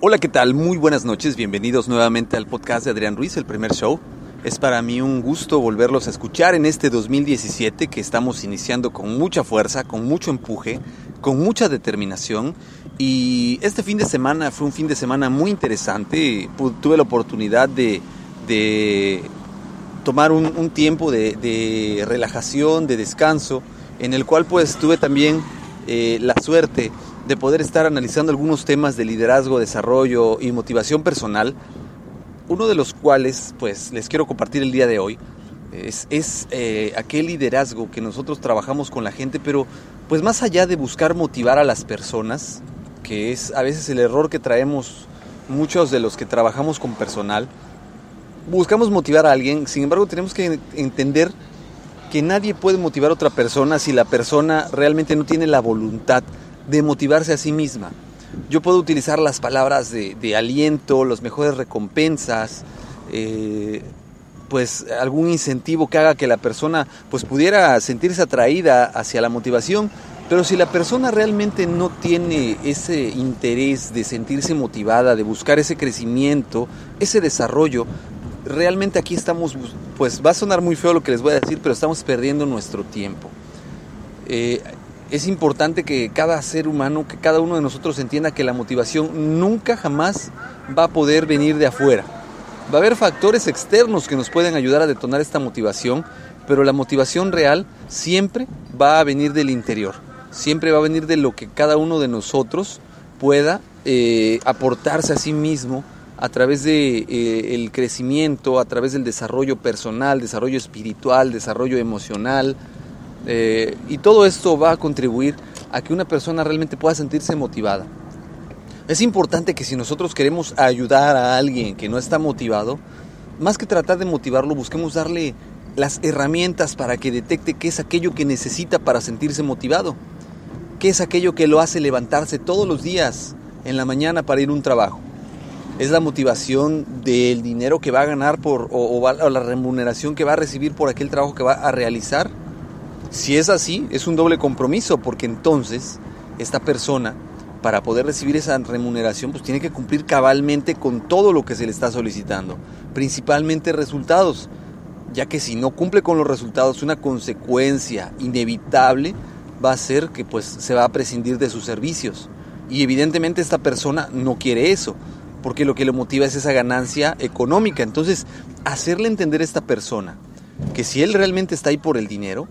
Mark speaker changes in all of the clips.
Speaker 1: Hola, ¿qué tal? Muy buenas noches, bienvenidos nuevamente al podcast de Adrián Ruiz, el primer show. Es para mí un gusto volverlos a escuchar en este 2017 que estamos iniciando con mucha fuerza, con mucho empuje, con mucha determinación. Y este fin de semana fue un fin de semana muy interesante. Tuve la oportunidad de, tomar un, tiempo de, de, relajación, de descanso, en el cual pues tuve también eh, la suerte de poder estar analizando algunos temas de liderazgo, desarrollo y motivación personal, uno de los cuales pues les quiero compartir el día de hoy es, eh, aquel liderazgo que nosotros trabajamos con la gente, pero pues más allá de buscar motivar a las personas, que es a veces el error que traemos muchos de los que trabajamos con personal, buscamos motivar a alguien, sin embargo tenemos que entender que nadie puede motivar a otra persona si la persona realmente no tiene la voluntad de motivarse a sí misma. Yo puedo utilizar las palabras de, aliento, las mejores recompensas, eh, pues algún incentivo que haga que la persona pues pudiera sentirse atraída hacia la motivación, pero si la persona realmente no tiene ese interés de sentirse motivada, de buscar ese crecimiento, ese desarrollo, realmente aquí estamos, pues va a sonar muy feo lo que les voy a decir, pero estamos perdiendo nuestro tiempo. Eh, es importante que cada ser humano, que cada uno de nosotros entienda que la motivación nunca jamás va a poder venir de afuera. Va a haber factores externos que nos pueden ayudar a detonar esta motivación, pero la motivación real siempre va a venir del interior, siempre va a venir de lo que cada uno de nosotros pueda eh, aportarse a sí mismo a través del de, eh, crecimiento, a través del desarrollo personal, desarrollo espiritual, desarrollo emocional, eh, y todo esto va a contribuir a que una persona realmente pueda sentirse motivada. Es importante que si nosotros queremos ayudar a alguien que no está motivado, más que tratar de motivarlo, busquemos darle las herramientas para que detecte qué es aquello que necesita para sentirse motivado, qué es aquello que lo hace levantarse todos los días en la mañana para ir a un trabajo. Es la motivación del dinero que va a ganar por, o, o la remuneración que va a recibir por aquel trabajo que va a realizar si es así, es un doble compromiso, porque entonces esta persona, para poder recibir esa remuneración, pues tiene que cumplir cabalmente con todo lo que se le está solicitando, principalmente resultados, ya que si no cumple con los resultados, una consecuencia inevitable va a ser que pues se va a prescindir de sus servicios. Y evidentemente esta persona no quiere eso, porque lo que le motiva es esa ganancia económica. Entonces, hacerle entender a esta persona que si él realmente está ahí por el dinero,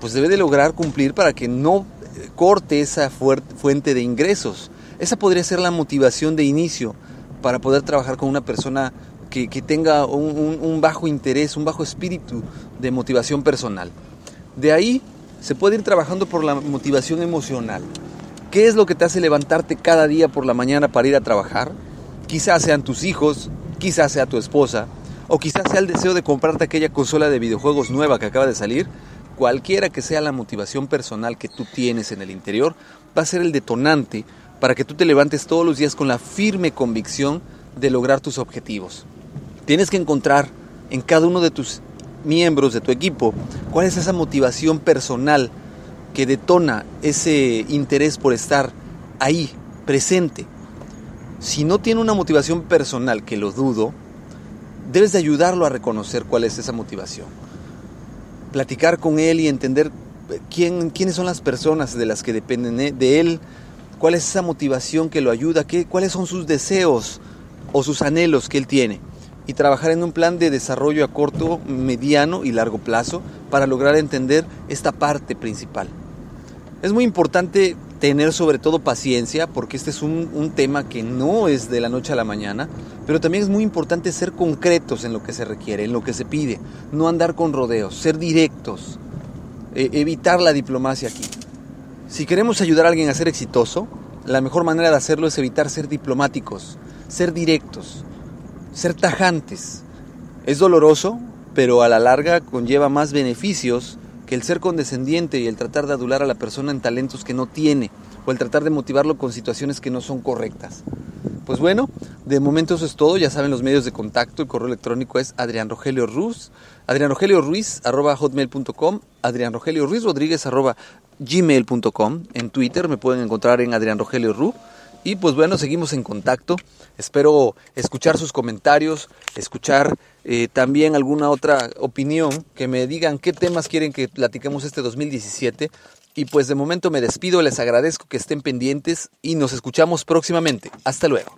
Speaker 1: pues debe de lograr cumplir para que no corte esa fuente de ingresos. Esa podría ser la motivación de inicio para poder trabajar con una persona que, que tenga un, un, bajo interés, un bajo espíritu de motivación personal. De ahí se puede ir trabajando por la motivación emocional. ¿Qué es lo que te hace levantarte cada día por la mañana para ir a trabajar? Quizás sean tus hijos, quizás sea tu esposa, o quizás sea el deseo de comprarte aquella consola de videojuegos nueva que acaba de salir, cualquiera que sea la motivación personal que tú tienes en el interior, va a ser el detonante para que tú te levantes todos los días con la firme convicción de lograr tus objetivos. Tienes que encontrar en cada uno de tus miembros de tu equipo cuál es esa motivación personal que detona ese interés por estar ahí, presente. Si no tiene una motivación personal, que lo dudo, debes de ayudarlo a reconocer cuál es esa motivación. Platicar con él y entender quién, quiénes son las personas de las que dependen de él, cuál es esa motivación que lo ayuda, qué, cuáles son sus deseos o sus anhelos que él tiene. Y trabajar en un plan de desarrollo a corto, mediano y largo plazo para lograr entender esta parte principal. Es muy importante tener sobre todo paciencia, porque este es un, tema que no es de la noche a la mañana, pero también es muy importante ser concretos en lo que se requiere, en lo que se pide, no andar con rodeos, ser directos, eh, evitar la diplomacia aquí. Si queremos ayudar a alguien a ser exitoso, la mejor manera de hacerlo es evitar ser diplomáticos, ser directos, ser tajantes. Es doloroso, pero a la larga conlleva más beneficios que el ser condescendiente y el tratar de adular a la persona en talentos que no tiene o el tratar de motivarlo con situaciones que no son correctas. Pues bueno, de momento eso es todo, ya saben los medios de contacto, el correo electrónico es adrianrogelio ruiz, ruiz arroba hotmail.com, adrianrogelio ruiz rodríguez arroba gmail.com, en Twitter me pueden encontrar en adrianrogelio ru y pues bueno, seguimos en contacto. Espero escuchar sus comentarios, escuchar eh, también alguna otra opinión, que me digan qué temas quieren que platiquemos este 2017. Y pues de momento me despido, les agradezco que estén pendientes y nos escuchamos próximamente. Hasta luego.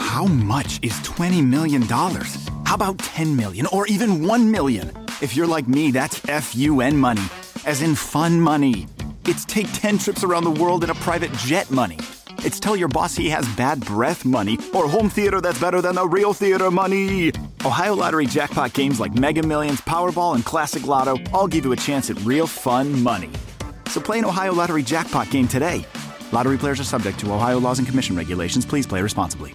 Speaker 2: How much is 20 million dollars? How about 10 million or even 1 million? If you're like me, that's FUN money, as in fun money. It's take 10 trips around the world in a private jet money. It's tell your boss he has bad breath money or home theater that's better than the real theater money. Ohio Lottery jackpot games like Mega Millions, Powerball, and Classic Lotto all give you a chance at real fun money. So play an Ohio Lottery jackpot game today. Lottery players are subject to Ohio laws and commission regulations. Please play responsibly.